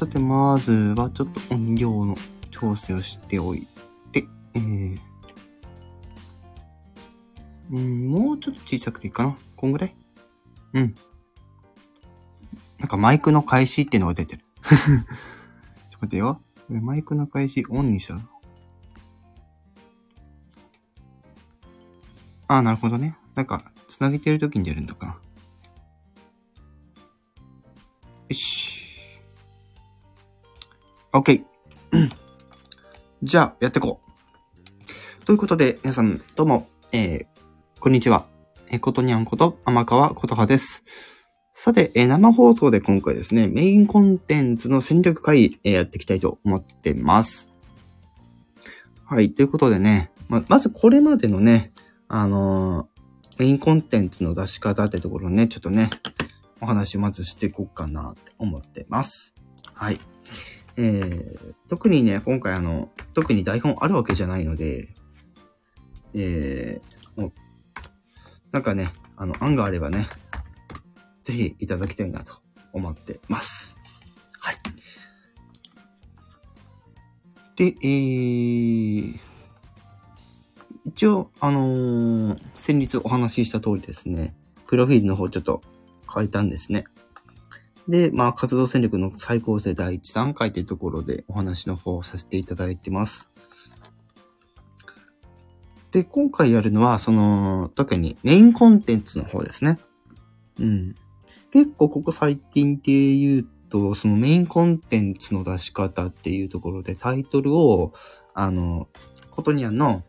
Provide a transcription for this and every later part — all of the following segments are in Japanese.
さて、まずはちょっと音量の調整をしておいて、えー、もうちょっと小さくていいかな。こんぐらい？うん。なんかマイクの開始っていうのが出てる。ちょっと待ってよ。マイクの開始オンにしたああ、なるほどね。なんか、つなげてる時に出るんだかな。よし。OK。じゃあ、やっていこう。ということで、皆さん、どうも、えー、こんにちは。えー、ことにゃんこと、天川ことはです。さて、えー生放送で今回ですね、メインコンテンツの戦略会、えーやっていきたいと思ってます。はい、ということでね、ま、まずこれまでのね、あのメインコンテンツの出し方ってところね、ちょっとね、お話まずしていこうかなって思ってます。はい。えー、特にね、今回あの、特に台本あるわけじゃないので、えー、なんかね、あの、案があればね、ぜひいただきたいなと思ってます。はい。で、えー、一応、あのー先日お話しした通りですね、プロフィールの方ちょっと変えたんですね。で、まあ、活動戦略の最高生第1段階というところでお話の方をさせていただいてます。で、今回やるのは、その、特にメインコンテンツの方ですね。うん。結構ここ最近って言うと、そのメインコンテンツの出し方っていうところでタイトルを、あの、ことにゃんの、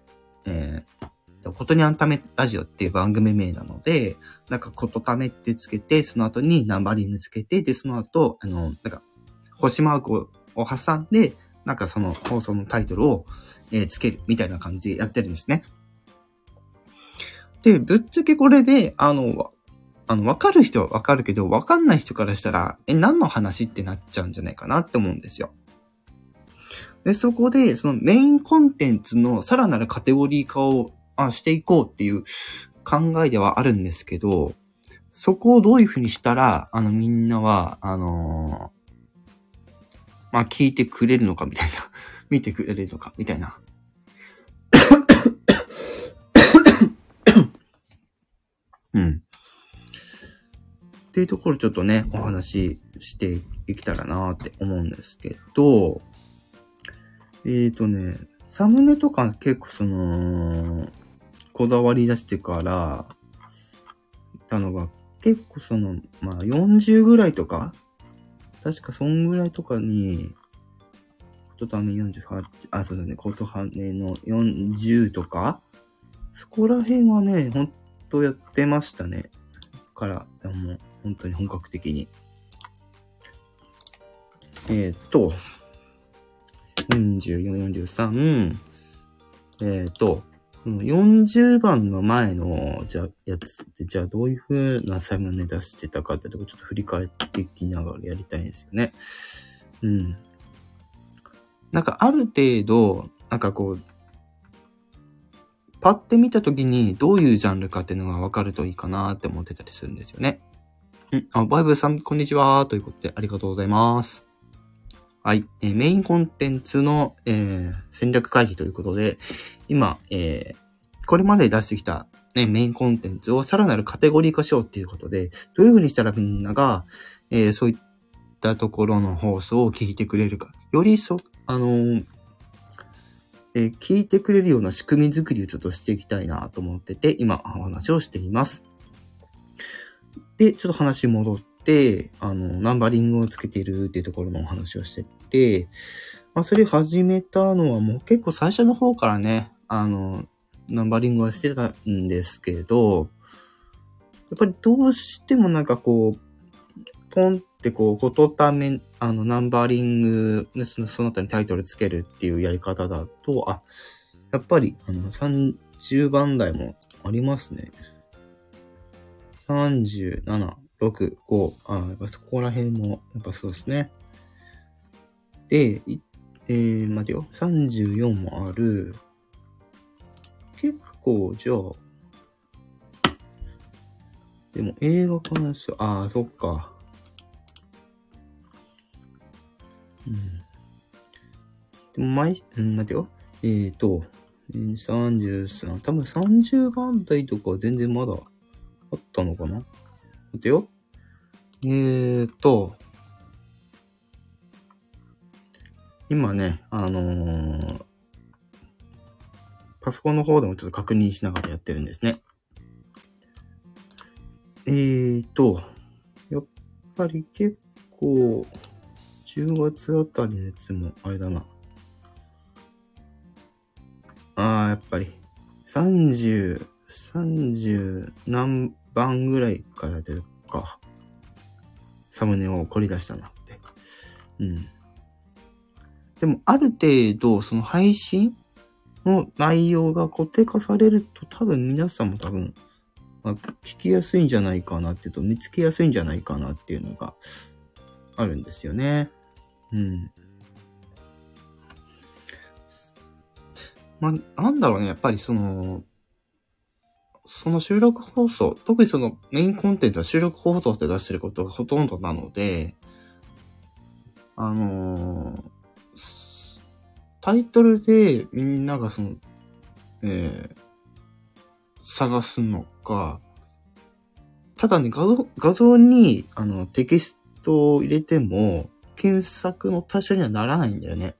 えー、ことにゃんためラジオっていう番組名なので、なんかことためってつけて、その後にナンバリングつけて、で、その後、あの、なんか、星マークをを挟んで、なんかその放送のタイトルを、えーつけるみたいな感じでやってるんですね。で、ぶっちゃけこれで、あの、あの、わかる人はわかるけど、わかんない人からしたら、え、何の話ってなっちゃうんじゃないかなって思うんですよ。で、そこで、そのメインコンテンツのさらなるカテゴリー化をまあしていこうっていう考えではあるんですけど、そこをどういうふうにしたら、あの、みんなは、あのーまあ、聞いてくれるのかみたいな、見てくれるのかみたいな。うん。っていうところちょっとね、お話ししていけたらなって思うんですけど、えーとね、サムネとか結構その、こだわり出してから、たのが、結構その、まあ40ぐらいとか、確かそんぐらいとかに、ことため48、あ、そうだね、ことはねの40とか、そこら辺はね、ほんとやってましたね。から、もう本当に本格的に。えっ、と、44、43、えっ、と、40番の前の、じゃ、やつって、じゃあどういう風なサムネ出してたかってとこちょっと振り返っていきながらやりたいんですよね。うん。なんかある程度、なんかこう、パッて見たときにどういうジャンルかっていうのが分かるといいかなって思ってたりするんですよね。うん。あ、バイブさん、こんにちは。ということで、ありがとうございます。はい。えーメインコンテンツの、えー戦略会議ということで、今、えーこれまで出してきた、ね、メインコンテンツをさらなるカテゴリー化しようっていうことで、どういうふうにしたらみんなが、えーそういったところの放送を聞いてくれるか。よりそ、あのーえー聞いてくれるような仕組み作りをちょっとしていきたいなと思ってて、今お話をしています。で、ちょっと話戻って、あの、ナンバリングをつけてるっていうところのお話をしてて、まあ、それ始めたのはもう結構最初の方からね、あの、ナンバリングはしてたんですけど、やっぱりどうしてもなんかこう、ポンってこう、ことため、あの、ナンバリングで、そのその他にタイトルつけるっていうやり方だと、あ、やっぱり、あの、30番台もありますね。37、6、5、あ、やっぱそこら辺も、やっぱそうですね。で、えー、待てよ。34もある。結構、じゃあ、でも映画かなしああ、そっか。うん。でも、毎、うん、待てよ。えーと、えー33、多分30番台とかは全然まだあったのかな待てよ。えーと、今ね、あのーパソコンの方でもちょっと確認しながらやってるんですね。えーと、やっぱり結構、10月あたりのやつもあれだな。ああ、やっぱり、30、30何番ぐらいからでか。サムネを凝り出したなって。うん。でも、ある程度、その配信の内容が固定化されると、多分皆さんも多分、まあ、聞きやすいんじゃないかなっていうと、見つけやすいんじゃないかなっていうのがあるんですよね。うん。まあ、なんだろうね、やっぱりその、その収録放送、特にそのメインコンテンツは収録放送で出してることがほとんどなので、あのータイトルでみんながその、えー探すのか、ただね、画像、画像に、あの、テキストを入れても、検索の対象にはならないんだよね。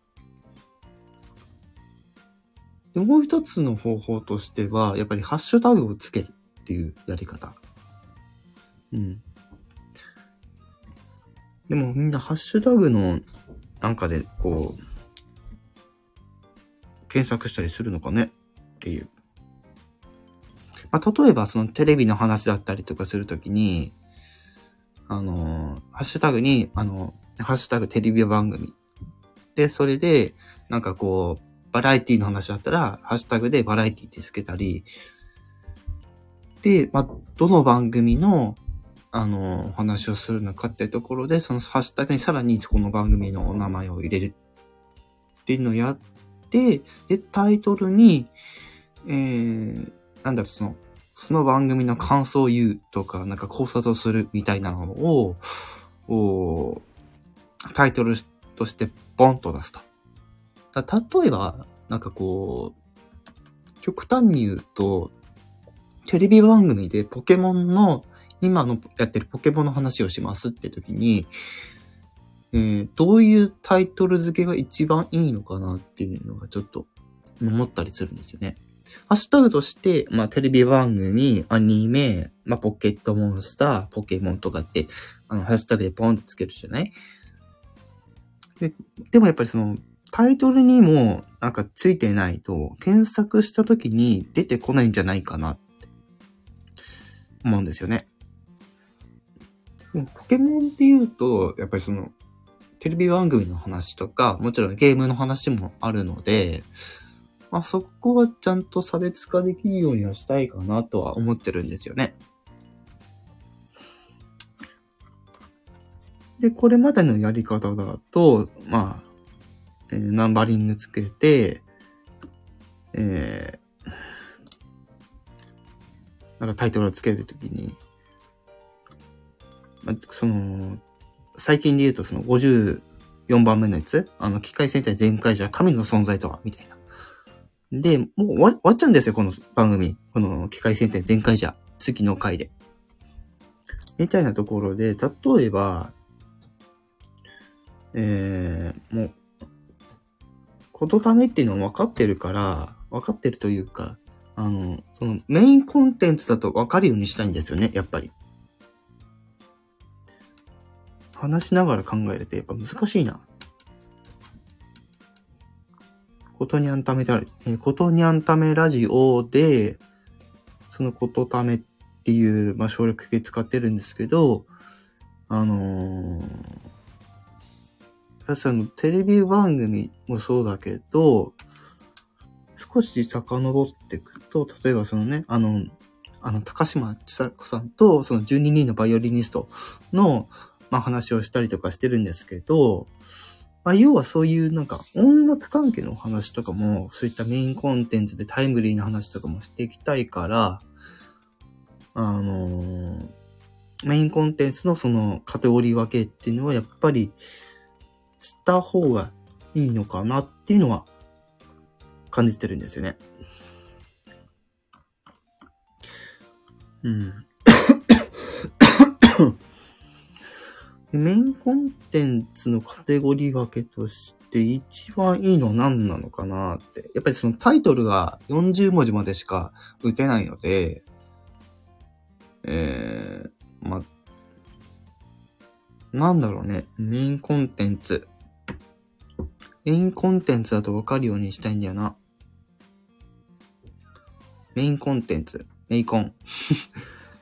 で、もう一つの方法としては、やっぱりハッシュタグをつけるっていうやり方。うん。でもみんなハッシュタグのなんかでこう、検索したりするのかねっていう。まあ、例えばそのテレビの話だったりとかするときに、あの、ハッシュタグに、あの、ハッシュタグテレビ番組。で、それで、なんかこう、バラエティの話だったら、ハッシュタグでバラエティってつけたり、で、まあ、どの番組の、あの、話をするのかってところで、そのハッシュタグにさらにこの番組のお名前を入れるっていうのをやって、で、タイトルに、えー、なんだろ、その、その番組の感想を言うとか、なんか考察をするみたいなのを、おタイトルとしてボンと出すと。だ例えば、なんかこう、極端に言うと、テレビ番組でポケモンの、今のやってるポケモンの話をしますって時に、えーどういうタイトル付けが一番いいのかなっていうのがちょっと思ったりするんですよね。ハッシュタグとして、まあテレビ番組、アニメ、まあポケットモンスター、ポケモンとかって、あの、ハッシュタグでポンってつけるじゃない？で、でもやっぱりその、タイトルにもなんかついてないと、検索した時に出てこないんじゃないかなって思うんですよね。ポケモンって言うと、やっぱりその、テレビ番組の話とか、もちろんゲームの話もあるので、まあそこはちゃんと差別化できるようにはしたいかなとは思ってるんですよね。で、これまでのやり方だと、まあ、えーナンバリングつけて、えー、なんかタイトルをつけるときに、まあ、その、最近で言うとその54番目のやつあの、機械戦隊全開じゃ神の存在とはみたいな。で、もう終わっちゃうんですよ、この番組。この機械戦隊全開じゃ。次の回で。みたいなところで、例えば、えー、もう、ことためっていうのは分かってるから、分かってるというか、あの、そのメインコンテンツだと分かるようにしたいんですよね、やっぱり。話しながら考えるとやっぱ難しいな。ことにゃんためた、えことにゃんためラジオで、そのことためっていう、まあ、省略形使ってるんですけど、あのー、確かにテレビ番組もそうだけど、少し遡っていくと、例えばそのね、あの、あの、高島千佐子さんと、その12人のバイオリニストの、まあ、話をしたりとかしてるんですけど、まあ、要はそういうなんか音楽関係の話とかも、そういったメインコンテンツでタイムリーな話とかもしていきたいから、あのーメインコンテンツのそのカテゴリー分けっていうのはやっぱり、した方がいいのかなっていうのは感じてるんですよね。うん。メインコンテンツのカテゴリー分けとして一番いいのは何なのかなって。やっぱりそのタイトルが40文字までしか打てないので、えー、ま、なんだろうね。メインコンテンツ。メインコンテンツだと分かるようにしたいんだよな。メインコンテンツ。メイコン。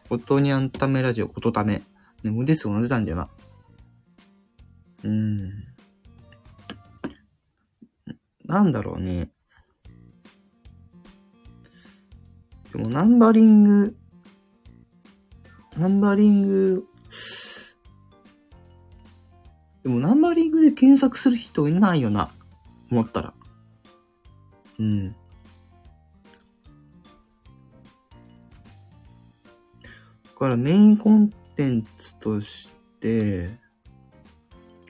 音にゃんためラジオ、ことため。ね、もうです同じなんだよな。うーん。なんだろうね。でもナンバリング、ナンバリング、でもナンバリングで検索する人いないよな。思ったら。うん。だからメインコンテンツとして、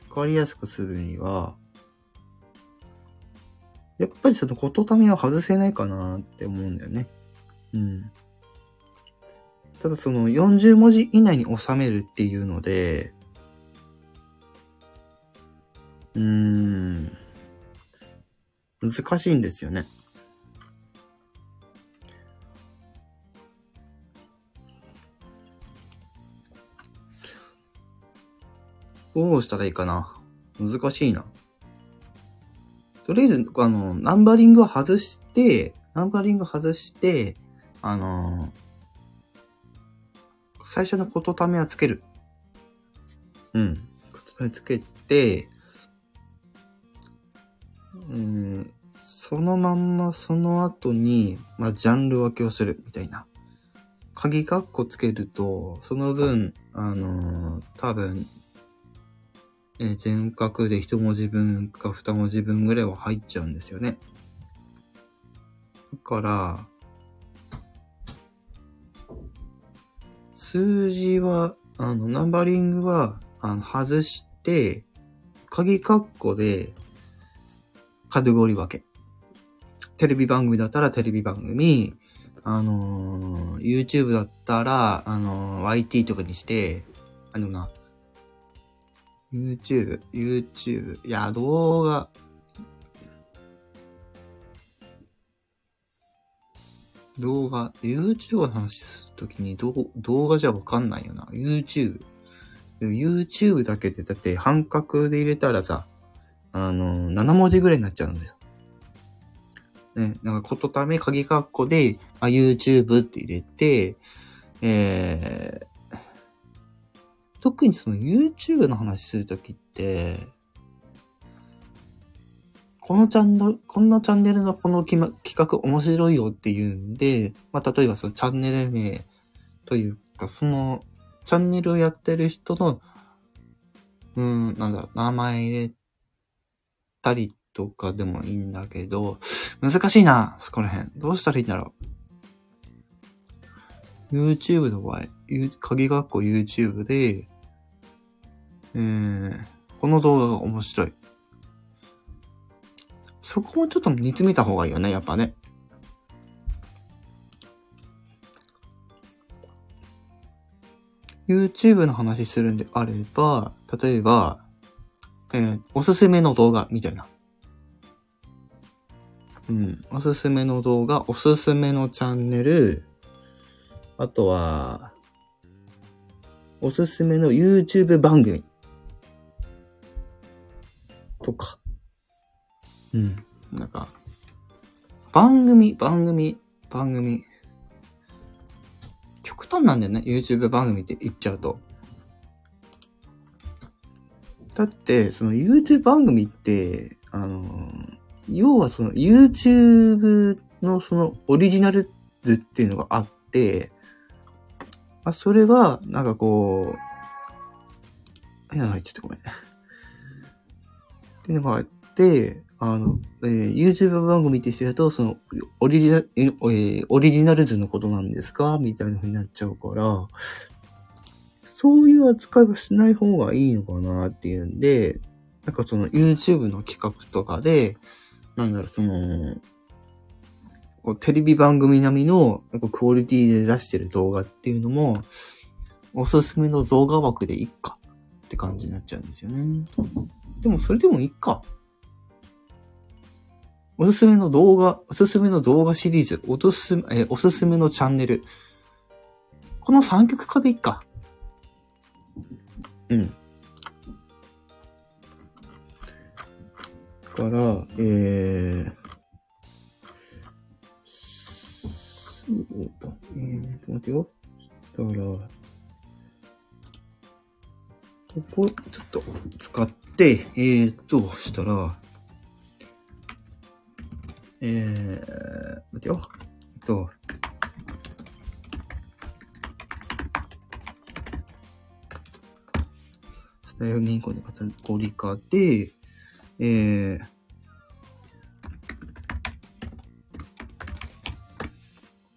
わかりやすくするには、やっぱりその言霊は外せないかなって思うんだよね。うん。ただその40文字以内に収めるっていうので、うん、難しいんですよね。どうしたらいいかな？難しいな。とりあえず、あの、ナンバリングを外して、ナンバリング外して、あの最初の言霊はつける。うん。言霊つけて、うん、そのまんまその後に、まあ、ジャンル分けをするみたいな。鍵カッコつけると、その分、あのー、多分、え全角で一文字分か二文字分ぐらいは入っちゃうんですよね。だから、数字は、あの、ナンバリングは、あの、外して、鍵括弧で、カテゴリー分け。テレビ番組だったらテレビ番組、あのー、YouTube だったら、あのー、YT とかにして、あのな、YouTube、YouTube、いや、動画、動画、YouTube の話するときに動画じゃわかんないよな。YouTube。YouTube だけで、だって半角で入れたらさ、あの、7文字ぐらいになっちゃうんだよ。ね、なんかことため鍵括弧で、あ、YouTube って入れて、えー特にその YouTube の話するときって、このチャンネル、こんなチャンネルのこの企画面白いよっていうんで、まあ、例えばそのチャンネル名というか、そのチャンネルをやってる人の、うん、なんだろう、名前入れたりとかでもいいんだけど、難しいな、そこら辺。どうしたらいいんだろう。YouTube の場合、鍵括弧 YouTube で、えー、この動画が面白い。そこもちょっと煮詰めた方がいいよね、やっぱね。YouTube の話するんであれば、例えば、えー、おすすめの動画みたいな。うん。おすすめの動画、おすすめのチャンネル、あとは、おすすめの YouTube 番組。とか。うん。なんか、番組、番組、番組。極端なんだよね。YouTube 番組って言っちゃうと。だって、その YouTube 番組って、あの、要はその YouTube のそのオリジナル図っていうのがあって、あ、それが、なんかこう、いや、ちょっとごめん。っていうのがあって、あの、えー、YouTube 番組ってしてると、その、オリジナル、えー、オリジナル図のことなんですか？みたいな風になっちゃうから、そういう扱いはしない方がいいのかなっていうんで、なんかその YouTube の企画とかで、なんだろう、その、こうテレビ番組並みのなんかクオリティで出してる動画っていうのも、おすすめの動画枠でいっかって感じになっちゃうんですよね。でもそれでもいっか。おすすめの動画、おすすめの動画シリーズ、おすすめ、えおすすめのチャンネル。この3曲化でいっか。うん。から、えー、そうだ。えーと、待ってよ。したら、ここ、ちょっと使って、えーと、したら、えー、待ってよ。えっと、スタイル銀行のカテゴリ化で、えー、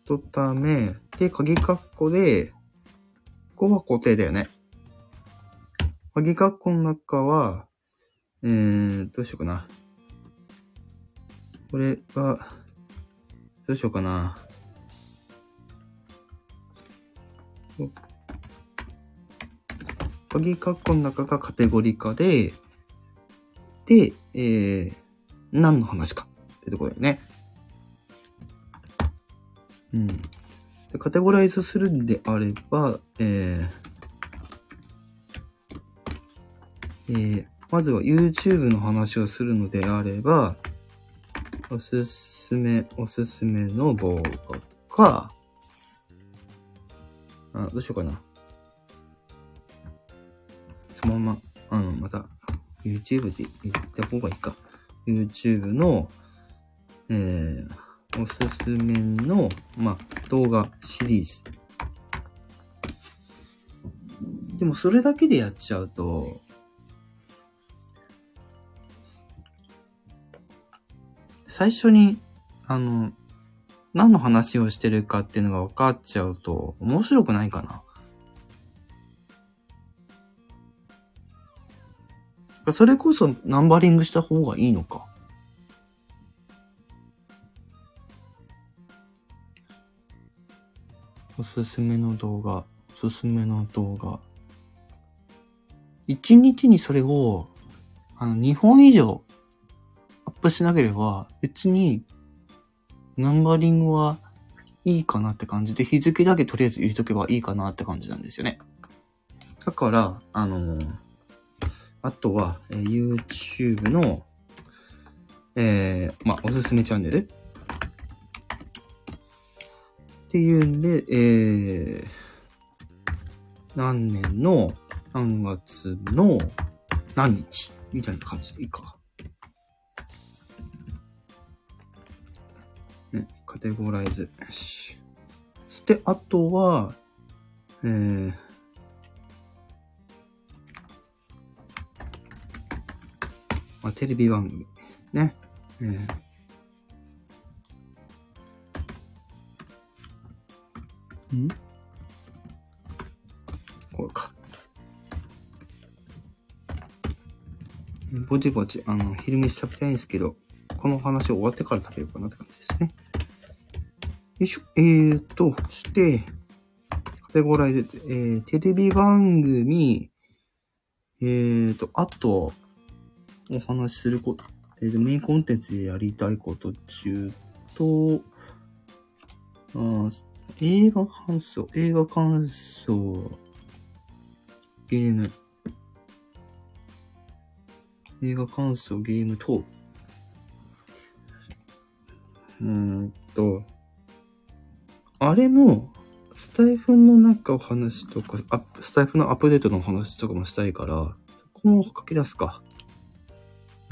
とため、で、鍵括弧で、ここは固定だよね。鍵括弧の中は、えー、どうしようかな。これは、どうしようかな。鍵括弧の中がカテゴリー化で、で、えー、何の話かってところだよね。うん。でカテゴライズするんであれば、えー、えー、まずは YouTube の話をするのであれば、おすすめ、おすすめの動画か、あ、どうしようかな。そのまま、あの、また、YouTube で言った方がいいか。YouTube の、えー、おすすめの、まあ、動画シリーズ。でもそれだけでやっちゃうと、最初に、あの、何の話をしてるかっていうのが分かっちゃうと、面白くないかな。それこそナンバリングした方がいいのか。おすすめの動画、おすすめの動画。一日にそれを、あの、2本以上アップしなければ、別に、ナンバリングはいいかなって感じで、日付だけとりあえず入れとけばいいかなって感じなんですよね。だから、あのーあとは、えー YouTube の、えー、まあ、おすすめチャンネルっていうんで、えー、何年の何月の何日みたいな感じでいいか。ね、カテゴライズ。よし。そして、あとは、えー、まあ、テレビ番組。ね。えーん？これか。ぼちぼち、あの、昼飯食べたいんですけど、この話終わってから食べようかなって感じですね。よいしょ。えーと、そして、カテゴライズ、えー、テレビ番組、えーと、あと、お話しすること、えー、メインコンテンツでやりたいこと中と、あ映画感想、映画感想、ゲーム、映画感想、ゲーム等。うんと、あれも、スタイフのなんかお話とか、スタイフのアップデートのお話とかもしたいから、そこも書き出すか。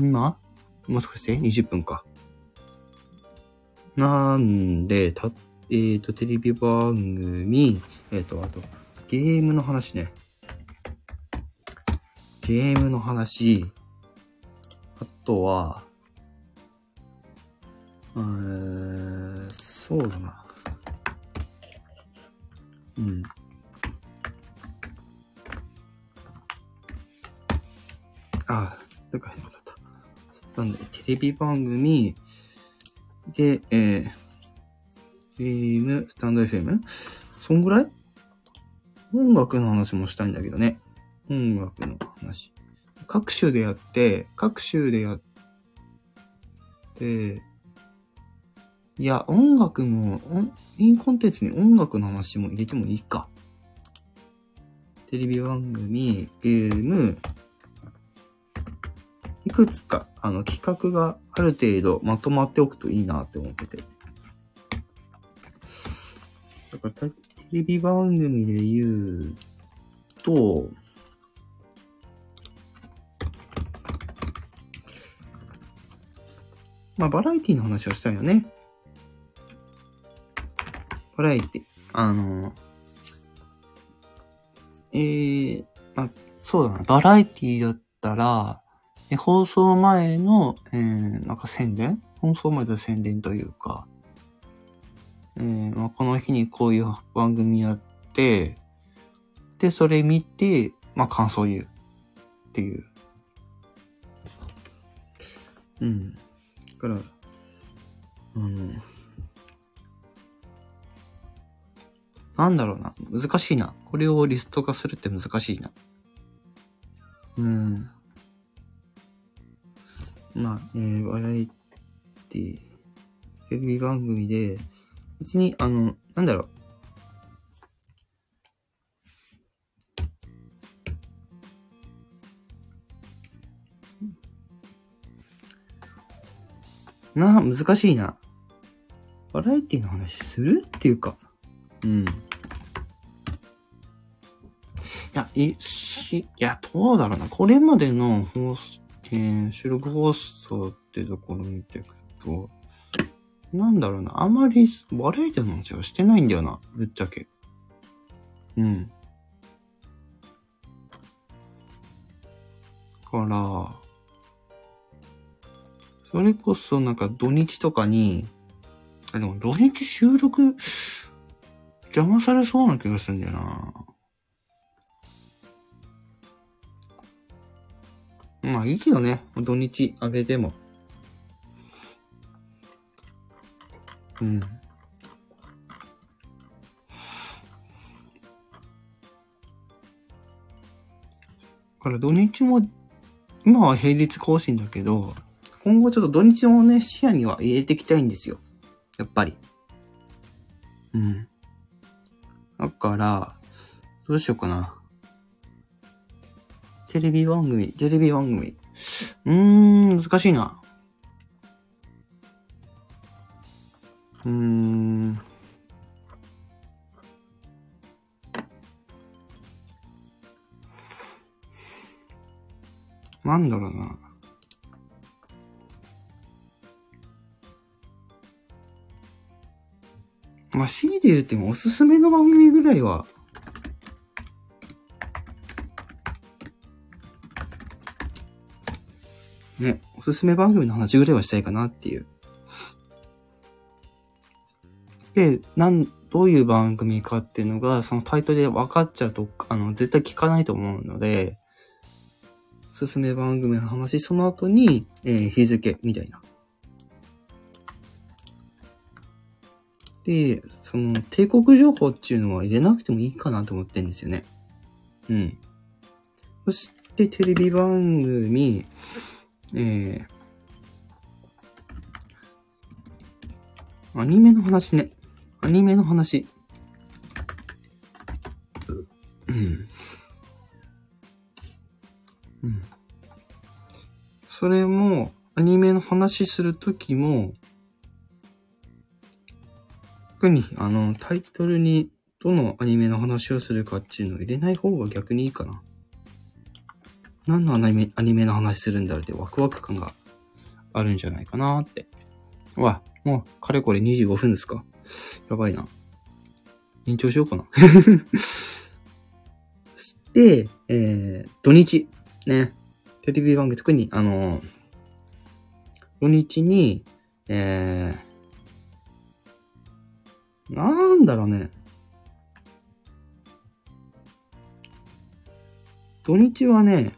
今？もう少しで？20分か。なんで、た、えっ、ー、と、テレビ番組、えっ、と、あと、ゲームの話ね。ゲームの話、あとは、えー、そうだな。うん。あ、どっか変なことった。なんで、テレビ番組、で、えー、FM、スタンド FM? そんぐらい？音楽の話もしたいんだけどね。音楽の話。各種でやって、各種でやって、いや、音楽も、インコンテンツに音楽の話も入れてもいいか。テレビ番組、ゲーム、いくつか、あの、企画がある程度まとまっておくといいなって思ってて。だから、テレビ番組で言うと、まあ、バラエティの話はしたいよね。バラエティ。あの、えー、まあ、そうだな。バラエティだったら、え放送前の、えー、なんか宣伝？放送前の宣伝というか、えーまあ、この日にこういう番組やって、で、それ見て、まあ、感想言う。っていう。うん。だから、うん。なんだろうな。難しいな。これをリスト化するって難しいな。うん。まあ、えー、バラエティ、テレビ番組で、別に、あの、なんだろう。なあ、難しいな。バラエティの話する？っていうか。うん。いや、い、し、いや、どうだろうな。これまでの放送、えー収録放送ってところ見ていくと、なんだろうな。あまりバラエティの話はしてないんだよな。ぶっちゃけ。うん。から、それこそなんか土日とかに、あ、でも土日収録邪魔されそうな気がするんだよな。まあいいよね。土日あげても。うん。から土日も、今は平日更新だけど、今後ちょっと土日もね、視野には入れていきたいんですよ。やっぱり。うん。だから、どうしようかな。テレビ番組、テレビ番組。うーん、難しいな。うーん。なんだろうな。まあ、強いて言ってもおすすめの番組ぐらいは、ね、おすすめ番組の話ぐらいはしたいかなっていう。で、なん、どういう番組かっていうのが、そのタイトルで分かっちゃうと、あの、絶対聞かないと思うので、おすすめ番組の話、その後に、えー日付みたいな。で、その、帝国情報っていうのは入れなくてもいいかなと思ってんですよね。うん。そして、テレビ番組、えー、アニメの話ね。アニメの話。うん。うん。それも、アニメの話するときも、特に、あの、タイトルにどのアニメの話をするかっていうのを入れない方が逆にいいかな。何のアニメアニメの話するんだろうってワクワク感があるんじゃないかなって。うわ、もう、かれこれ25分ですか。やばいな。延長しようかな。そして、えー、土日。ね。テレビ番組、特に、あの土日に、えー、なんだろうね。土日はね、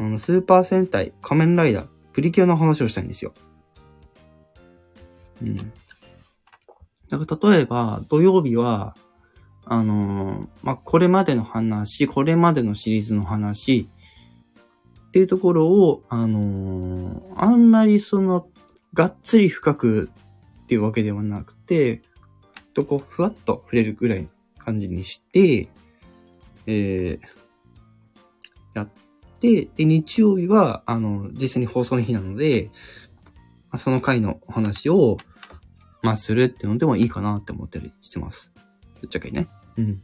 あの、スーパー戦隊、仮面ライダー、プリキュアの話をしたいんですよ。うん。だから例えば、土曜日は、あのーまあ、これまでの話、これまでのシリーズの話、っていうところを、あのーあんまりその、がっつり深くっていうわけではなくて、とこう、ふわっと触れるぐらいの感じにして、えー、やって、で、日曜日は、あの、実際に放送の日なので、まあその回のお話を、まあ、するっていうのでもいいかなって思ったりしてます。ぶっちゃけね。うん。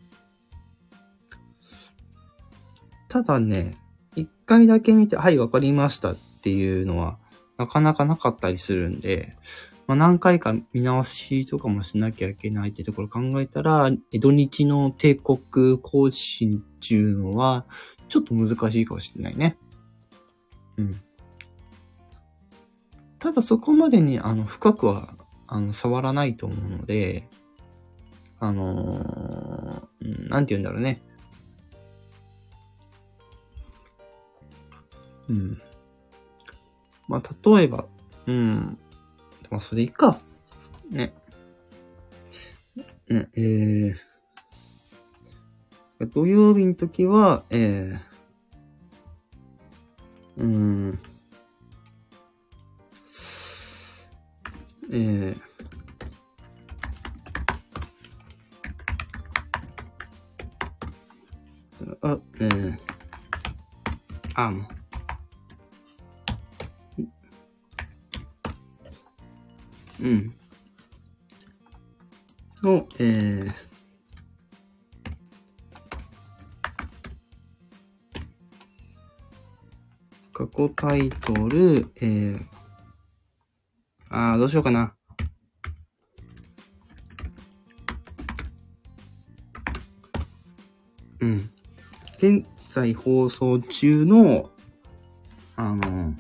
ただね、一回だけ見て、はい、わかりましたっていうのは、なかなかなかったりするんで、まあ、何回か見直しとかもしなきゃいけないってところ考えたら、え土日の帝国更新っていうのは、ちょっと難しいかもしれないね。うん。ただそこまでに、あの、深くは、あの、触らないと思うので、あのー、なんて言うんだろうね。うん。まあ、例えば、うん。まあ、それでいいか。ね。ね、えー、土曜日の時は、えー、うーん、えー、あ、えー、あ、もう。うん。の、えー、過去タイトル、えー、あー、どうしようかな。うん。現在放送中の、あの、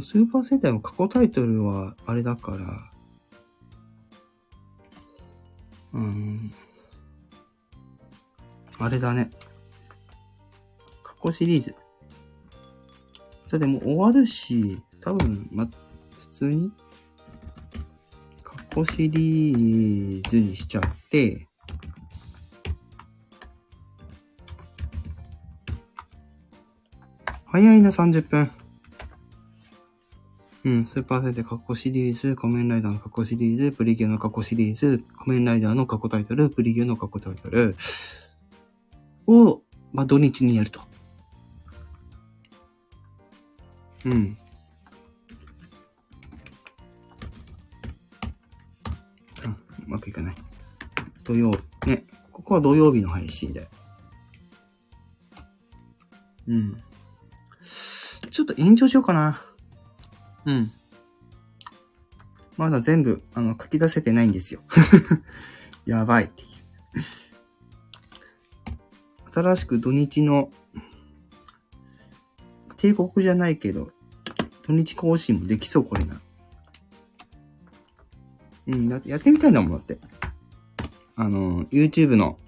もスーパー戦隊の過去タイトルはあれだから、うん。あれだね。過去シリーズ。だってもう終わるし、多分、ま、普通に、過去シリーズにしちゃって、早いな、30分。うん、スーパーセンター過去シリーズ、仮面ライダーの過去シリーズ、プリキュアの過去シリーズ、仮面ライダーの過去タイトル、プリキュアの過去タイトルを、まあ、土日にやると。うん。あ、うまくいかない。土曜、ね。ここは土曜日の配信で。うん。ちょっと延長しようかな。うん。まだ全部、あの、書き出せてないんですよ。やばい。新しく土日の、帝国じゃないけど、土日更新もできそう、これな。うん、だってやってみたいんだもん、だって。あの、YouTube の、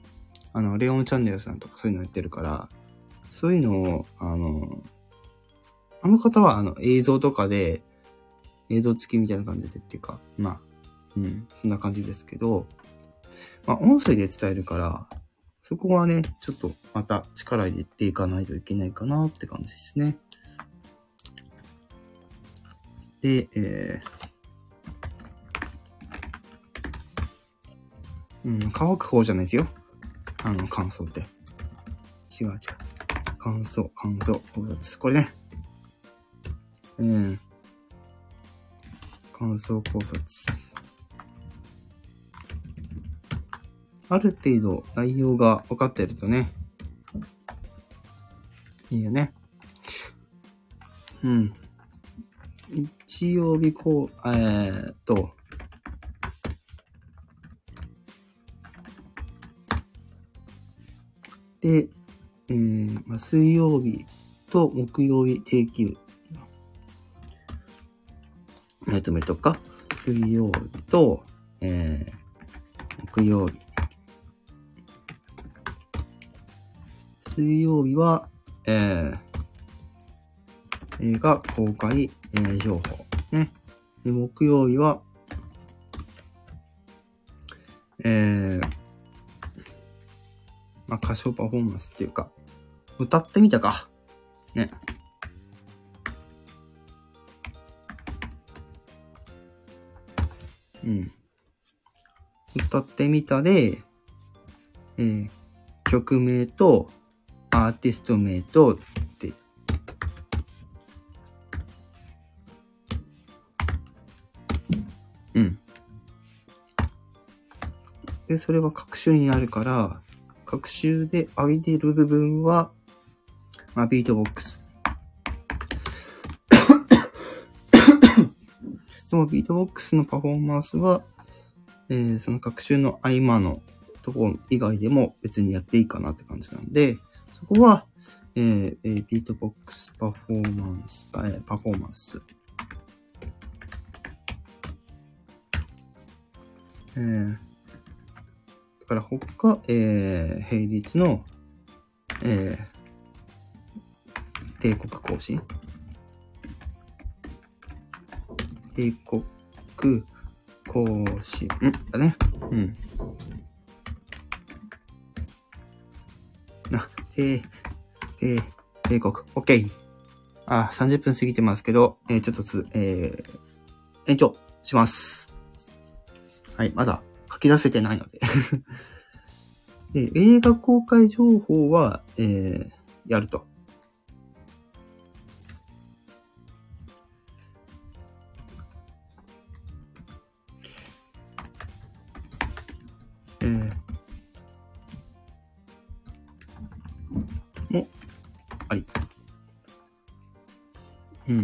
あの、レオンチャンネルさんとかそういうのやってるから、そういうのを、あの、あの方は、あの、映像とかで、映像付きみたいな感じでっていうか、まあ、うん、そんな感じですけど、まあ、音声で伝えるから、そこはね、ちょっとまた力入れていかないといけないかなって感じですね。で、えー、うん、乾く方じゃないですよ。あの、乾燥って。違う違う。乾燥、乾燥、考察。これね。うん。乾燥考察。ある程度内容が分かってるとね、いいよね。うん。日曜日こう、えーっと、で、えーまあ、水曜日と木曜日定休。えっと、見るとか、水曜日と、えー、木曜日。水曜日は、えー、映画公開、えー、情報。ね。で木曜日は、えー、まあ、歌唱パフォーマンスっていうか、歌ってみたか。ね。うん。歌ってみたで、えー、曲名とアーティスト名とって、うん。で、それは各種にあるから、各種で上げてる部分は、まあ、ビートボックス。そのビートボックスのパフォーマンスは、えーその各種の合間のところ以外でも別にやっていいかなって感じなんで、そこは、えーえビートボックスパフォーマンス、えーパフォーマンス。えーだから他、えー並列の、えー帝国行進帝国行進、んだね。う。ん。な、帝、帝、帝国、OK。あ、30分過ぎてますけど、えーちょっとつ、えー延長します。はい、まだ書き出せてないので。で映画公開情報は、えーやると。も、あり。うん。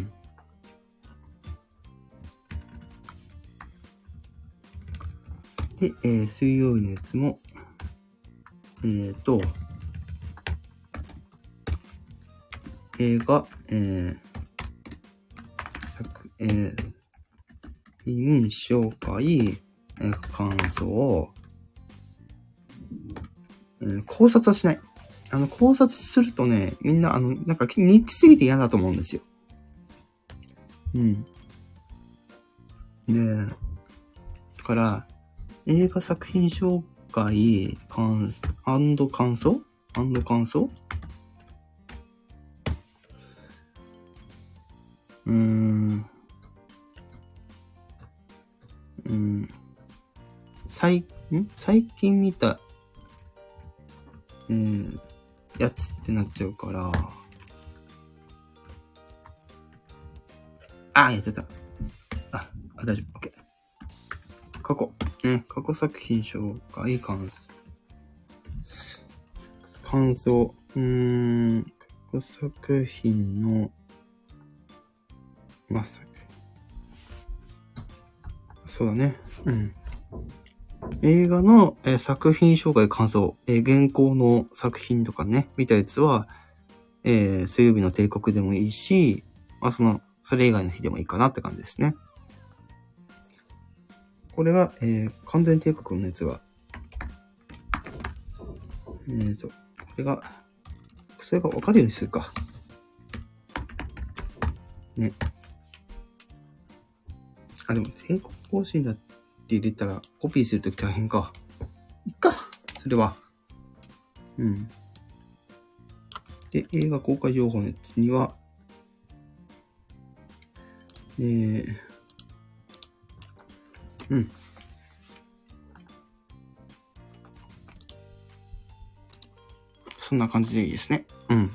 で、えー水曜日のやつも、えーと、映画、えー、作えー、品紹介、えー感想、えー考察はしない。あの、考察するとね、みんな、あの、なんか、ニッチすぎて嫌だと思うんですよ。うん。ねえ。だから、映画作品紹介、感、アンド感想？アンド感想？うーん。うん。最、ん？最近っちゃうから。あ、やっちゃった。あ、あ大丈夫。OK。過去。ね、過去作品紹介、感想。感想。うーん、過去作品の、まさか。そうだね。うん。映画の、えー作品紹介感想、えー現行の作品とかね、見たやつは、えー水曜日の帝国でもいいし、まあその、それ以外の日でもいいかなって感じですね。これは、えー完全帝国のやつは、えーと、これが、それがわかるようにするか。ね。あ、でも、帝国更新だって入れたら、コピーするとき大変か。いっか、それは。うん。で、映画公開情報のやつには、えー、うん。そんな感じでいいですね。うん。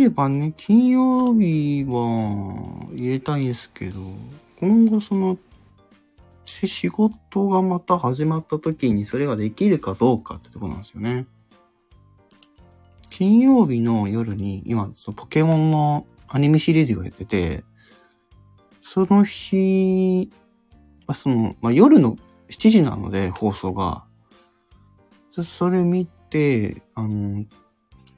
ればね、金曜日は入れたいですけど、今後その、仕事がまた始まった時にそれができるかどうかってとこなんですよね。金曜日の夜に、今、そのポケモンのアニメシリーズがやってて、その日、あ、その、まあ、夜の7時なので、放送が。それ見て、あの、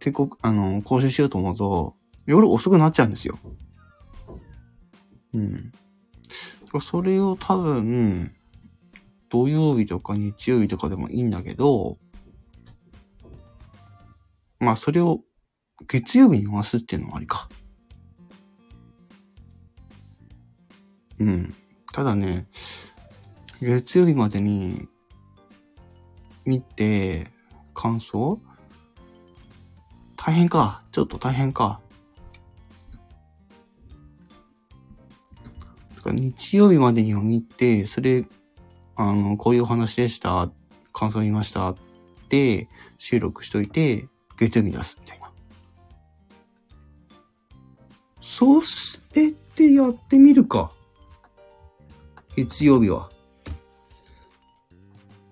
帝国、あの、講習しようと思うと、夜遅くなっちゃうんですよ。うん。それを多分、土曜日とか日曜日とかでもいいんだけど、まあそれを月曜日に回すっていうのもありか。うん。ただね、月曜日までに見て感想大変か。ちょっと大変か。日曜日までには見て、それ、あの、こういうお話でした。感想見ました。って収録しといて、月曜日出すみたいな。そうしてってやってみるか。月曜日は。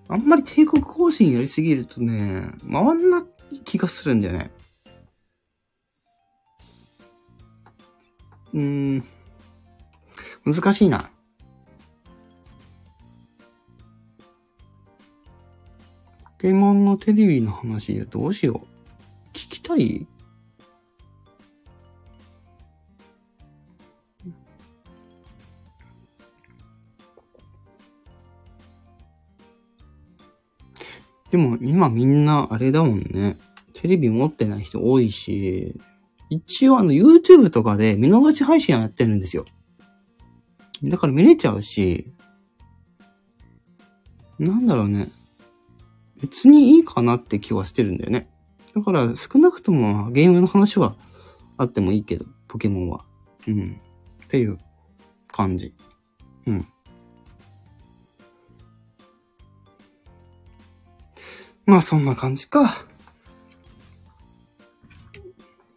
あんまり帝国更新やりすぎるとね、回んない気がするんだよね。うん。難しいな。ポケモンのテレビの話どうしよう。聞きたい？でも今みんなあれだもんね。テレビ持ってない人多いし、一応あの YouTube とかで見逃し配信やってるんですよ。だから見れちゃうし、なんだろうね。別にいいかなって気はしてるんだよね。だから少なくともゲームの話はあってもいいけど、ポケモンは。うん。っていう感じ。うん。まあそんな感じか。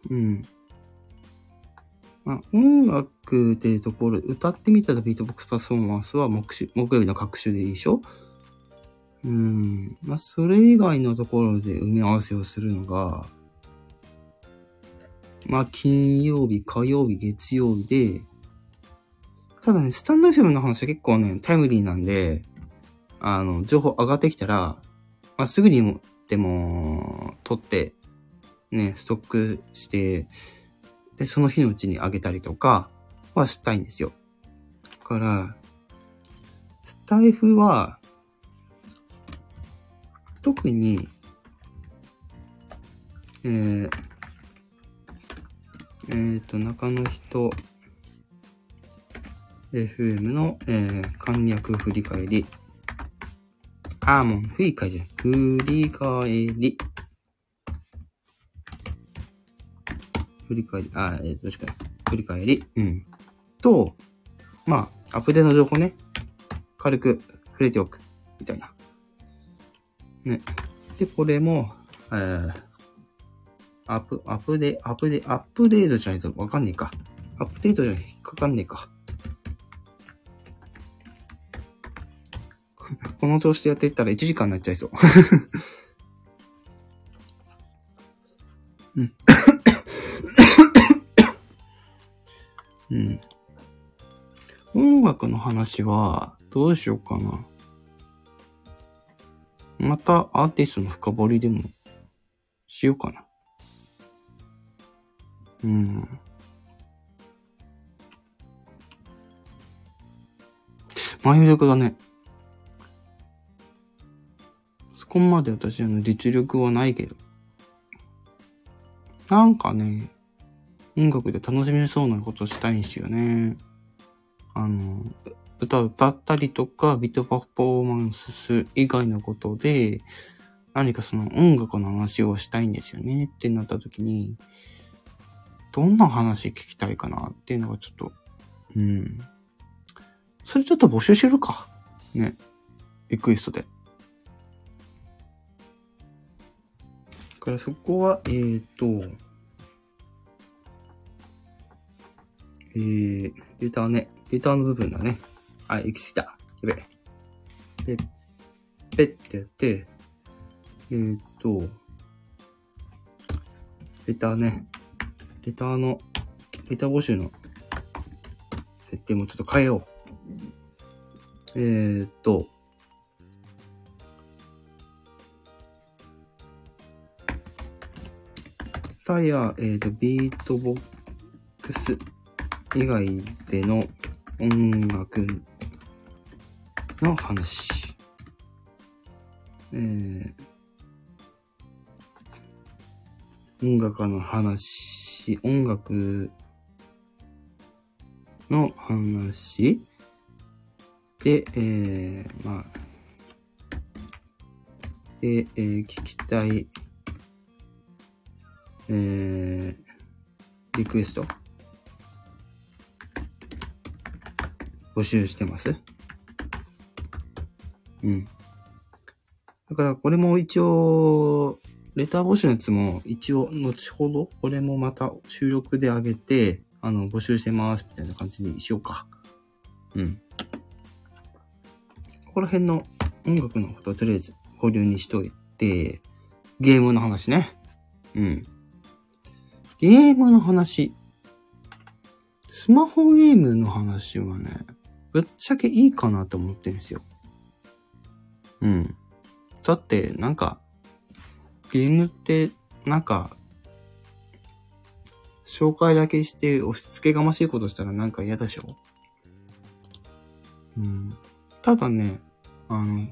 うん。まあ、音楽っていうところ、歌ってみたらビートボックスパフォーマンスは木週木曜日の各週でいいでしょ？うん。まあ、それ以外のところで埋め合わせをするのが、まあ、金曜日、火曜日、月曜日で、ただね、スタンド FM の話は結構ね、タイムリーなんで、あの、情報上がってきたら、まあ、すぐにも、でも、取って、ね、ストックして、で、その日のうちにあげたりとかはしたいんですよ。だから、スタイフは、特に、えー、えーと、中の人、FM の、えー、簡略振り返り。あーもう、振り返りじゃん。振り返り。振り返り、あー、えー、どっちかな。振り返り。うん。と、まあ、アップデートの情報ね。軽く触れておく。みたいな。ね。で、これも、えー、アップ、アップデ、アップデ、アップデートじゃないとわかんねえか。アップデートじゃ引っかかんねえか。この調子でやっていったら1時間になっちゃいそう。うん。うん。音楽の話は、どうしようかな。またアーティストの深掘りでもしようかな。うん。前力だね。そこまで私の実力はないけど。なんかね、音楽で楽しめそうなことしたいんですよね。あの、歌歌ったりとか、ビートパフォーマンスす以外のことで、何かその音楽の話をしたいんですよねってなった時に、どんな話聞きたいかなっていうのがちょっと、うん。それちょっと募集しるか。ね。リクエストで。だからそこは、えーと、えー、レターね。レターの部分だね。はい、行き過ぎた。やべ。で、ペッてやって、えーと、レターね。レターの、レター募集の設定もちょっと変えよう。えーと、タイヤ、えーと、ビートボッ X 以外での音楽の話。えー、音楽の話、音楽の話で、えー、まあ、で、えー、聞きたい、えー、リクエスト募集してますうん。だからこれも一応、レター募集のやつも一応後ほど、これもまた収録で上げて、あの、募集してますみたいな感じにしようか。うん。ここら辺の音楽のことをとりあえず保留にしといて、ゲームの話ね。うん。ゲームの話。スマホゲームの話はね、ぶっちゃけいいかなと思ってるんですよ。うん。だって、なんか、ゲームって、なんか、紹介だけして押し付けがましいことしたらなんか嫌でしょ？うん。ただね、あの、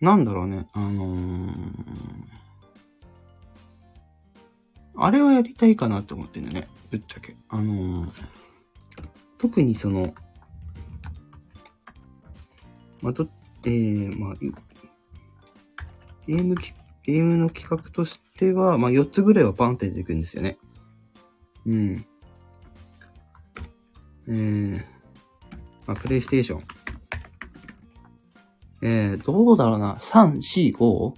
なんだろうね、あのー、あれをやりたいかなって思ってんだよね、ぶっちゃけ。あのー、特にその、まあ、ど、えー、まあ、ゲーム、ゲームの企画としては、まあ、4つぐらいはバンって出てくるんですよね。うん。えー、まあ、プレイステーション。えー、どうだろうな。3、4、5?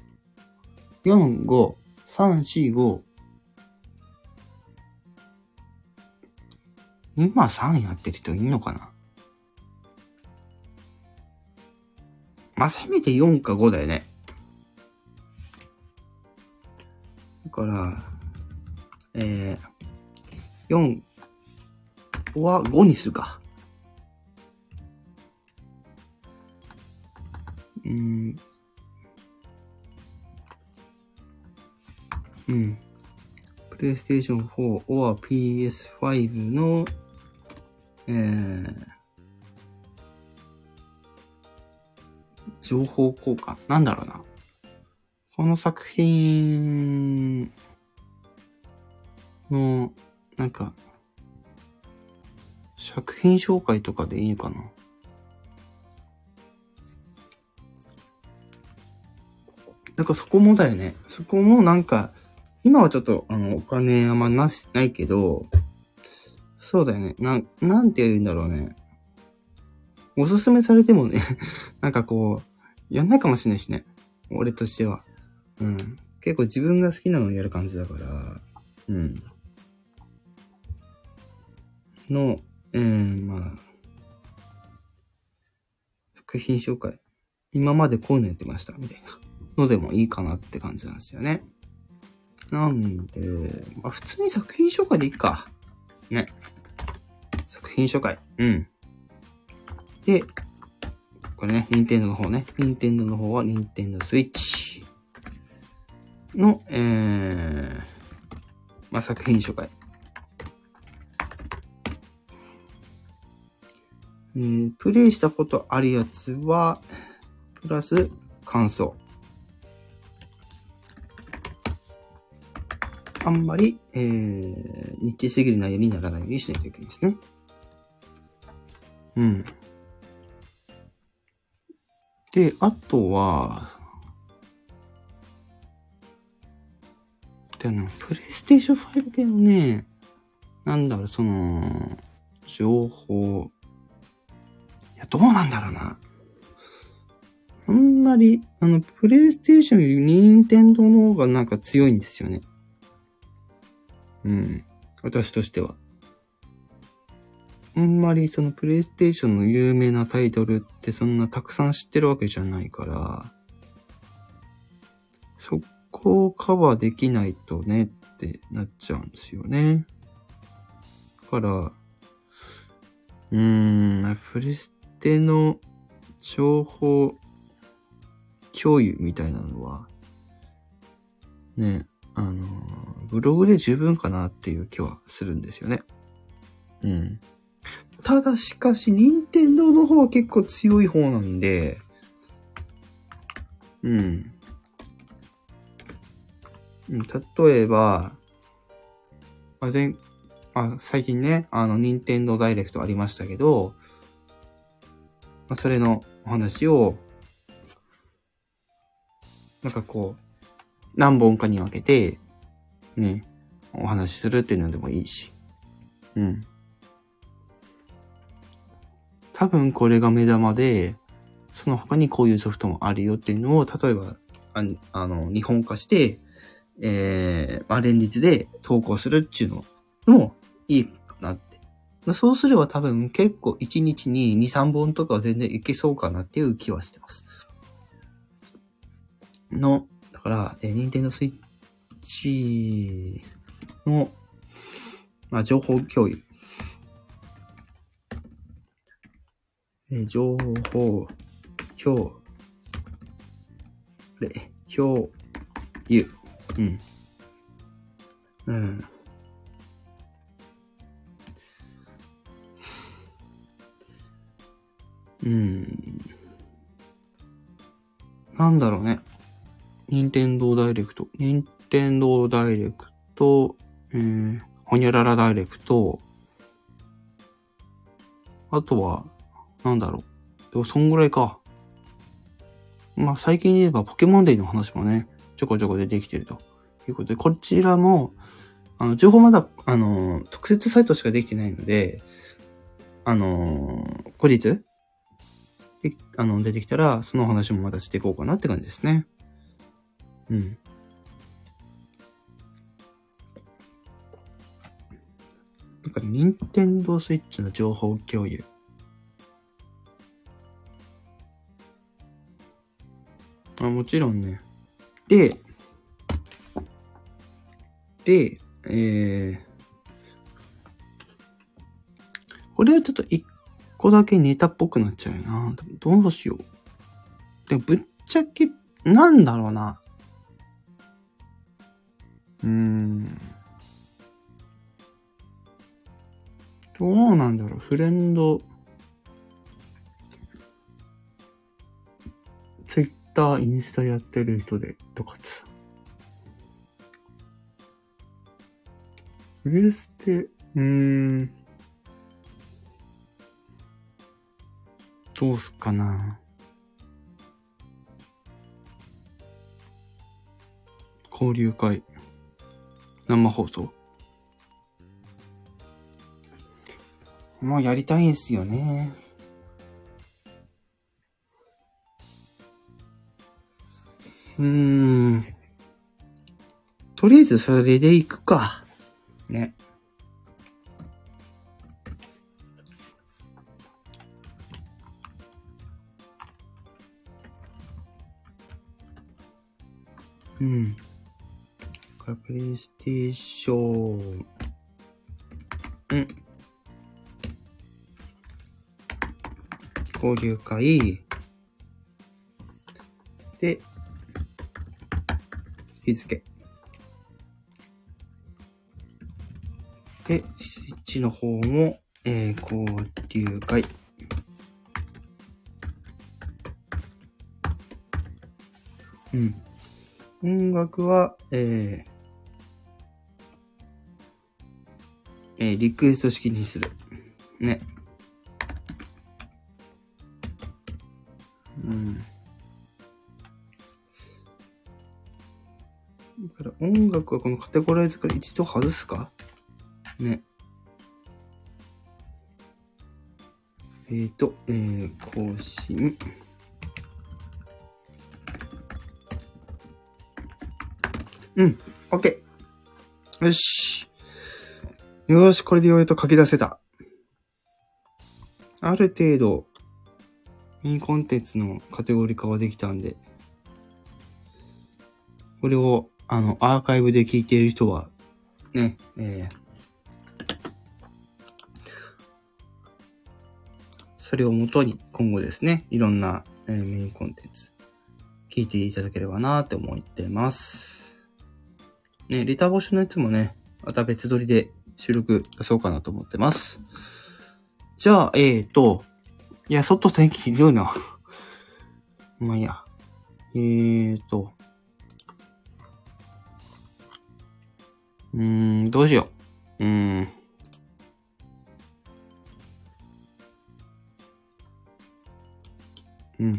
4、5、3、4、5。今3やってる人いんのかな？まあ、せめて4か5だよね。だから、えー、4、は5にするか。うん。うん。プレイステーション4 or PS5 の、えー、情報交換。なんだろうな。この作品の、なんか、作品紹介とかでいいかな。なんかそこもだよね。そこもなんか、今はちょっと、あの、お金あんまなし、ないけど、そうだよね。な、なんて言うんだろうね。おすすめされてもね なんかこう、やんないかもしれないしね。俺としては。うん。結構自分が好きなのをやる感じだから、うん。の、うん、まあ、作品紹介。今までこういうのやってました、みたいな。のでもいいかなって感じなんですよね。なんで、まあ普通に作品紹介でいいか。ね。作品紹介。うん。で、これね、任天堂の方ね。任天堂の方は任天堂スイッチの、えー、まあ作品紹介。えー、プレイしたことあるやつは、プラス感想。あんまり、えー、日記すぎる内容にならないようにしないといけないですね。うん。で、あとは、でも、プレイステーション5系のね、なんだろう、その、情報、いや、どうなんだろうな。あんまり、あの、プレイステーションより任天堂の方がなんか強いんですよね。うん。私としては。あんまりそのプレイステーションの有名なタイトルってそんなたくさん知ってるわけじゃないから、そこをカバーできないとねってなっちゃうんですよね。だから、うーん、プレステの情報共有みたいなのは、ね、あの、ブログで十分かなっていう気はするんですよね。うん。ただしかし、任天堂の方は結構強い方なんで、うん。例えば、まあ、前、あ、最近ね、あの、任天堂ダイレクトありましたけど、まあ、それのお話を、なんかこう、何本かに分けて、ね、お話しするっていうのでもいいし。うん。多分これが目玉で、その他にこういうソフトもあるよっていうのを、例えば、ああの、日本化して、えー、まあ、連日で投稿するっていうのもいいかなって。そうすれば多分結構1日に2、3本とかは全然いけそうかなっていう気はしてます。の、だから、えー、任天堂スイッチの、まあ、情報共有。え情報共れ共有。うん。うん。うん。なんだろうね。任天堂ダイレクト。任天堂ダイレクト、えー、ほにゃららダイレクト。あとは、なんだろう。でも、そんぐらいか。まあ、最近で言えばポケモンデーの話もね、ちょこちょこ出てきてるということで、こちらも、あの、情報まだ、あの、特設サイトしかできてないので、あの、後日、であの、出てきたら、その話もまたしていこうかなって感じですね。うん。だか、任天堂スイッチの情報共有。あ、もちろんね。で、で、えー、これはちょっと一個だけネタっぽくなっちゃうよな。どうしよう。でぶっちゃけ、なんだろうな。うーん。どうなんだろう。フレンド、タ、インスタやってる人で、とかってさ。プレステ、うーん。どうすっかな。交流会。生放送。もうやりたいんすよね。うん。とりあえずそれで行くか。ね。うん。からプレイステーション。うん。交流会。で、日付。で、スイッチの方も、えー、交流会。うん。音楽は、えー、えー、リクエスト式にする。ね。うん。だから音楽はこのカテゴライズから一度外すか？ね。えーと、えー、更新。うん、OK。よし。よし、これでようやく書き出せた。ある程度、ミニコンテンツのカテゴリー化はできたんで、これを、あの、アーカイブで聞いている人は、ね、えー、それをもとに今後ですね、いろんな、えーメインコンテンツ聞いていただければなって思ってます。ね、レター募集のやつもね、また別撮りで収録出そうかなと思ってます。じゃあ、えーと、いや、外天気ひどいな。まあいいや。えーと、うん、どうしよう。うん。うん。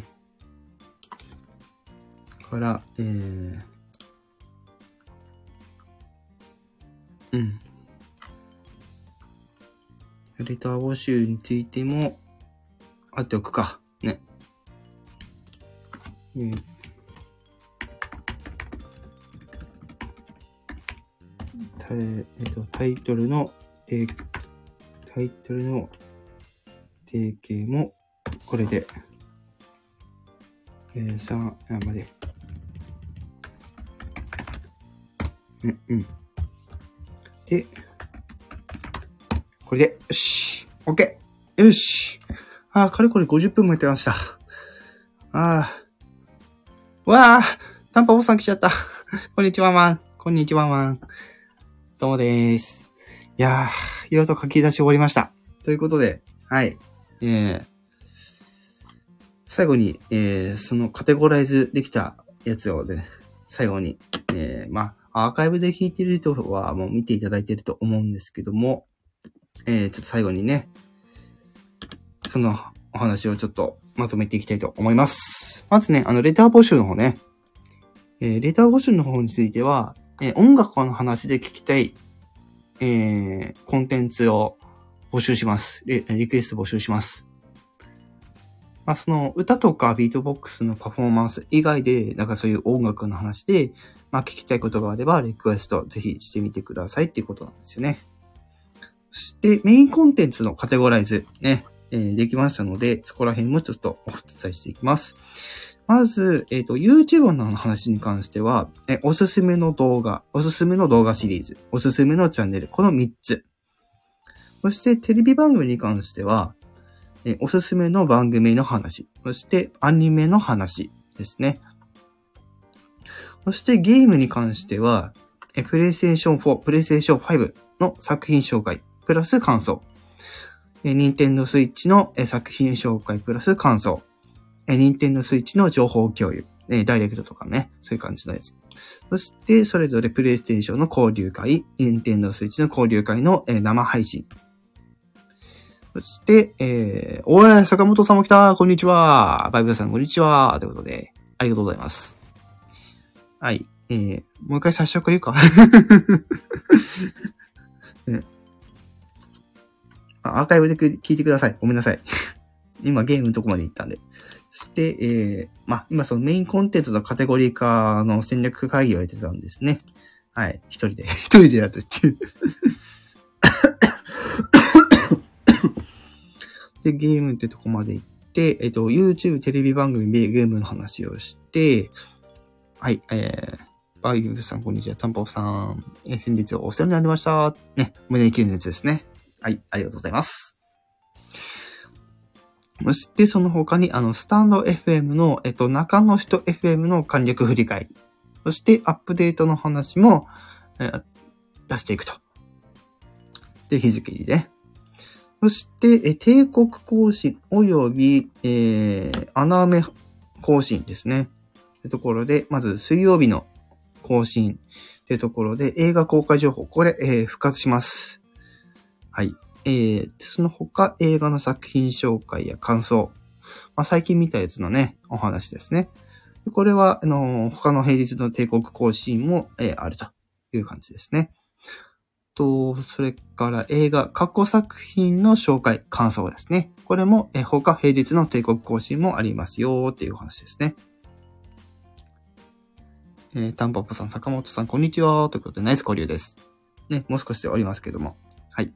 から、えー、うん。レター募集についても、あっておくか。ね。うん。えっと、タイトルの、えータイトルの定型も、これで、えー、さあ、まで。うん、うん。で、これで、よし、OK! よしあー、かれこれ50分もやってました。あー。わあタンパオさん来ちゃった。こんにちは、マン。こんにちは、マン。どうもです。いやー、いろいろと書き出し終わりました。ということで、はい。えー、最後に、えー、そのカテゴライズできたやつをね、最後に、えー、まあ、アーカイブで聞いてる人はもう見ていただいてると思うんですけども、えー、ちょっと最後にね、そのお話をちょっとまとめていきたいと思います。まずね、あの、レター募集の方ね、えー、レター募集の方については、えー音楽の話で聞きたい、えー、コンテンツを募集します。リリクエスト募集します。まあ、その歌とかビートボックスのパフォーマンス以外で、なんかそういう音楽の話で、まあ、聞きたいことがあれば、リクエストぜひしてみてくださいっていうことなんですよね。そして、メインコンテンツのカテゴライズね、えーできましたので、そこら辺もちょっとお伝えしていきます。まず、えっ、と、YouTube の話に関しては、えおすすめの動画、おすすめの動画シリーズ、おすすめのチャンネル、この3つ。そして、テレビ番組に関しては、えおすすめの番組の話、そしてアニメの話ですね。そしてゲームに関しては、え PlayStation 4、PlayStation 5の作品紹介、プラス感想。え Nintendo Switch のえ作品紹介、プラス感想。え Nintendo Switch の情報共有。えダイレクトとかね、そういう感じのやつ。そして、それぞれ PlayStation の交流会、Nintendo Switch の交流会のえ生配信。そして、えー、おい、坂本さんも来たこんにちはバイブさんこんにちはということで、ありがとうございます。はい。えー、もう一回最初から言うかねあアーカイブで聞いてください。ごめんなさい。今ゲームのとこまで行ったんで。そして、えー、まあ、今そのメインコンテンツのカテゴリー化の戦略会議をやってたんですね。はい。一人で、一人でやるっていう。で、ゲームってとこまで行って、えっと、YouTube テレビ番組でゲームの話をして、はい、えー、バイブさん、こんにちは。タンポポさん、えー先日お世話になりました。ね、胸に切るのやつですね。はい、ありがとうございます。そして、その他に、あの、スタンド FM の、えっと、中の人 FM の簡略振り返り。そして、アップデートの話も、えー出していくと。で、日付にね。そして、え帝国更新及び、えー、穴埋め更新ですね。ってところで、まず水曜日の更新ってところで映画公開情報、これ、えー復活します。はい。えー、その他映画の作品紹介や感想、まあ、最近見たやつのね、お話ですね。でこれは、あのー他の平日の帝国更新も、えーあるという感じですね。と、それから映画、過去作品の紹介、感想ですね。これも、え他平日の帝国更新もありますよっていう話ですね。えー、タンポポさん、坂本さん、こんにちは。ということで、ナイス交流です。ね、もう少しでおりますけども。はい。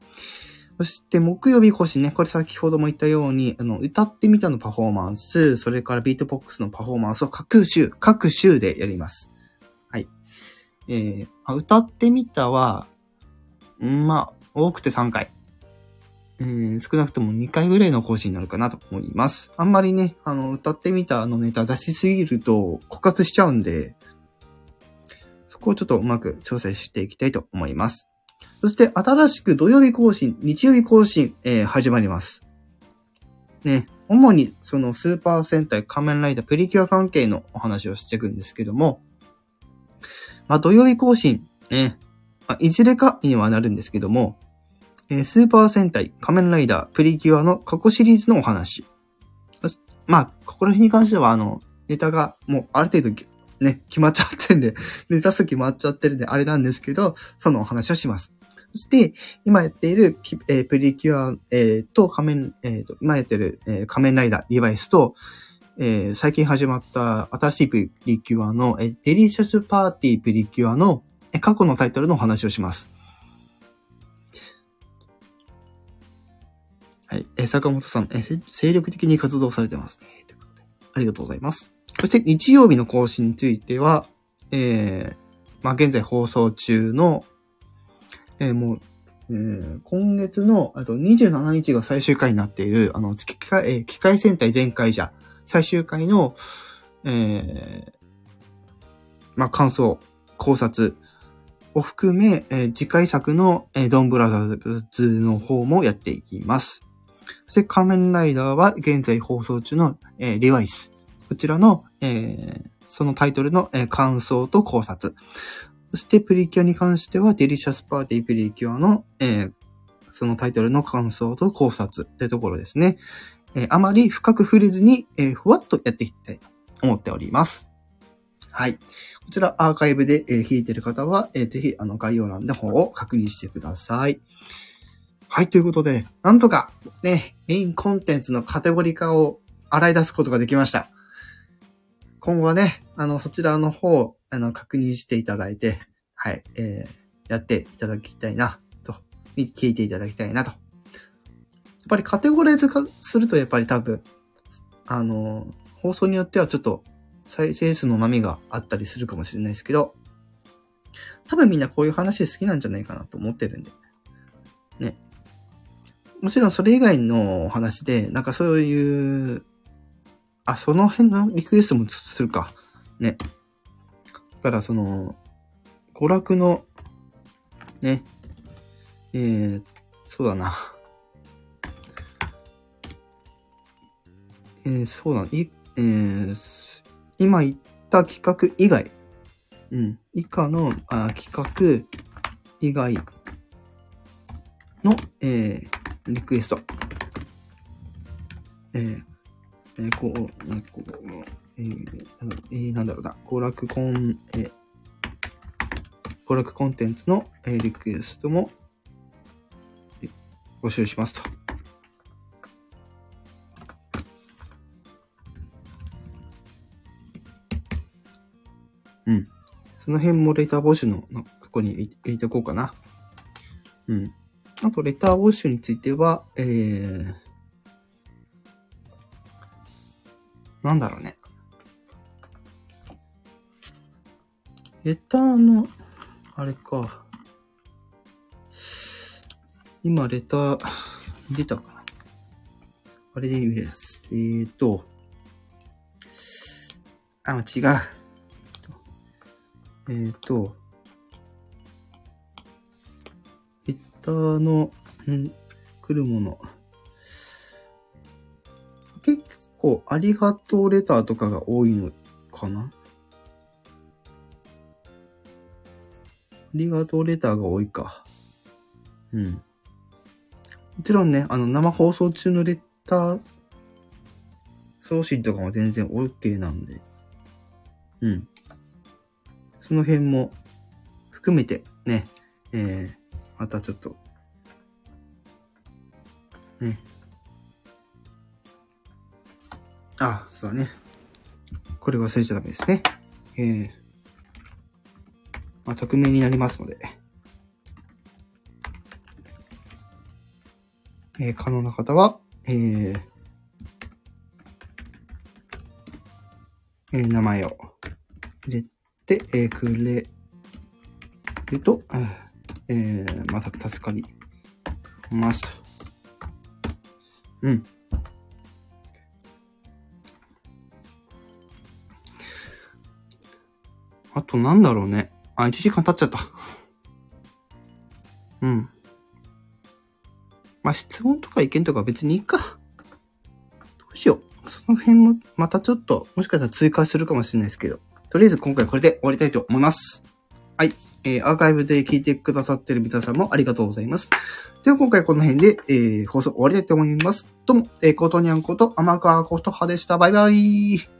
そして、木曜日更新ね。これ先ほども言ったように、あの、歌ってみたのパフォーマンス、それからビートボックスのパフォーマンスを各週、各週でやります。はい。えー、歌ってみたは、んまあ、多くて3回。えー少なくとも2回ぐらいの更新になるかなと思います。あんまりね、あの、歌ってみたのネタ出しすぎると枯渇しちゃうんで、そこをちょっとうまく調整していきたいと思います。そして、新しく土曜日更新、日曜日更新、えー、始まります。ね、主にそのスーパー戦隊仮面ライダープリキュア関係のお話をしていくんですけども、まあ土曜日更新、ね、まあ、いずれかにはなるんですけども、えー、スーパー戦隊仮面ライダープリキュアの過去シリーズのお話。まあ、ここら辺に関しては、あの、ネタがもうある程度ね、決まっちゃってんで、ネタ数決まっちゃってるんで、あれなんですけど、そのお話をします。そして、今やっている、えー、プリキュア、えー、と仮面、えー、と、今やってる、えー、仮面ライダー、リバイスと、えー、最近始まった新しいプリキュアの、えー、デリシャスパーティープリキュアの、えー、過去のタイトルのお話をします。はい。えー、坂本さん、えー、精力的に活動されてますね。ということでありがとうございます。そして日曜日の更新については、えー、まあ、現在放送中の、えー、もう、えー、今月の、あと27日が最終回になっている、あの、機械、えー、機械戦隊全開じゃ、最終回の、えー、まあ、感想、考察を含め、えー、次回作の、えー、ドンブラザーズの方もやっていきます。そして仮面ライダーは現在放送中の、えー、リバイス。こちらの、えー、そのタイトルの、えー、感想と考察。そしてプリキュアに関しては、デリシャスパーティープリキュアの、えー、そのタイトルの感想と考察ってところですね。えー、あまり深く触れずに、えー、ふわっとやっていきたいと思っております。はい。こちらアーカイブで、えー、聴いてる方は、えー、ぜひあの概要欄の方を確認してください。はい、ということで、なんとかね、メインコンテンツのカテゴリ化を洗い出すことができました。今後はね、あの、そちらの方、あの、確認していただいて、はい、えー、やっていただきたいな、と、聞いていただきたいなと。やっぱりカテゴライズ化すると、やっぱり多分、あの、放送によってはちょっと再生数の波があったりするかもしれないですけど、多分みんなこういう話好きなんじゃないかなと思ってるんで。ね。もちろんそれ以外の話で、なんかそういうあ、その辺のリクエストもするか。ね。だからその、娯楽の、ね、えー、そうだな。えー、そうだ、い、えー、今言った企画以外、うん、以下のあ企画以外の、えー、リクエスト。えーえー、こう、えー、こう、えー、えー、なんだろうな、娯楽コン、えー、娯楽コンテンツの、え、リクエストも、え募集しますと。うん。その辺もレター募集の、ここに入れておこうかな。うん。あと、レター募集については、えー、なんだろうね。レターの、あれか。今、レター、出たかなあれで見れます。えーと、あ、違う。えーと、レターの、ん、来るもの。結構、ありがとうレターとかが多いのかなりがとうレターが多いか。うん。もちろんね、あの、生放送中のレター送信とかも全然 OK なんで。うん。その辺も含めてね、えー、またちょっと、ね、あ、そうだね。これ忘れちゃダメですね。えー、まあ、匿名になりますので、えー、可能な方は、えー、えー、名前を入れて、えー、くれると、えー、また助かりますと。うん。あとなんだろうね。あ、1時間経っちゃった。うん。まあ、質問とか意見とか別にいいか。どうしよう。その辺も、またちょっと、もしかしたら追加するかもしれないですけど。とりあえず今回これで終わりたいと思います。はい。えー、アーカイブで聞いてくださってる皆さんもありがとうございます。では今回この辺で、えー、放送終わりたいと思います。どうも、えー、コートニャンこと天川ことはでした。バイバイ。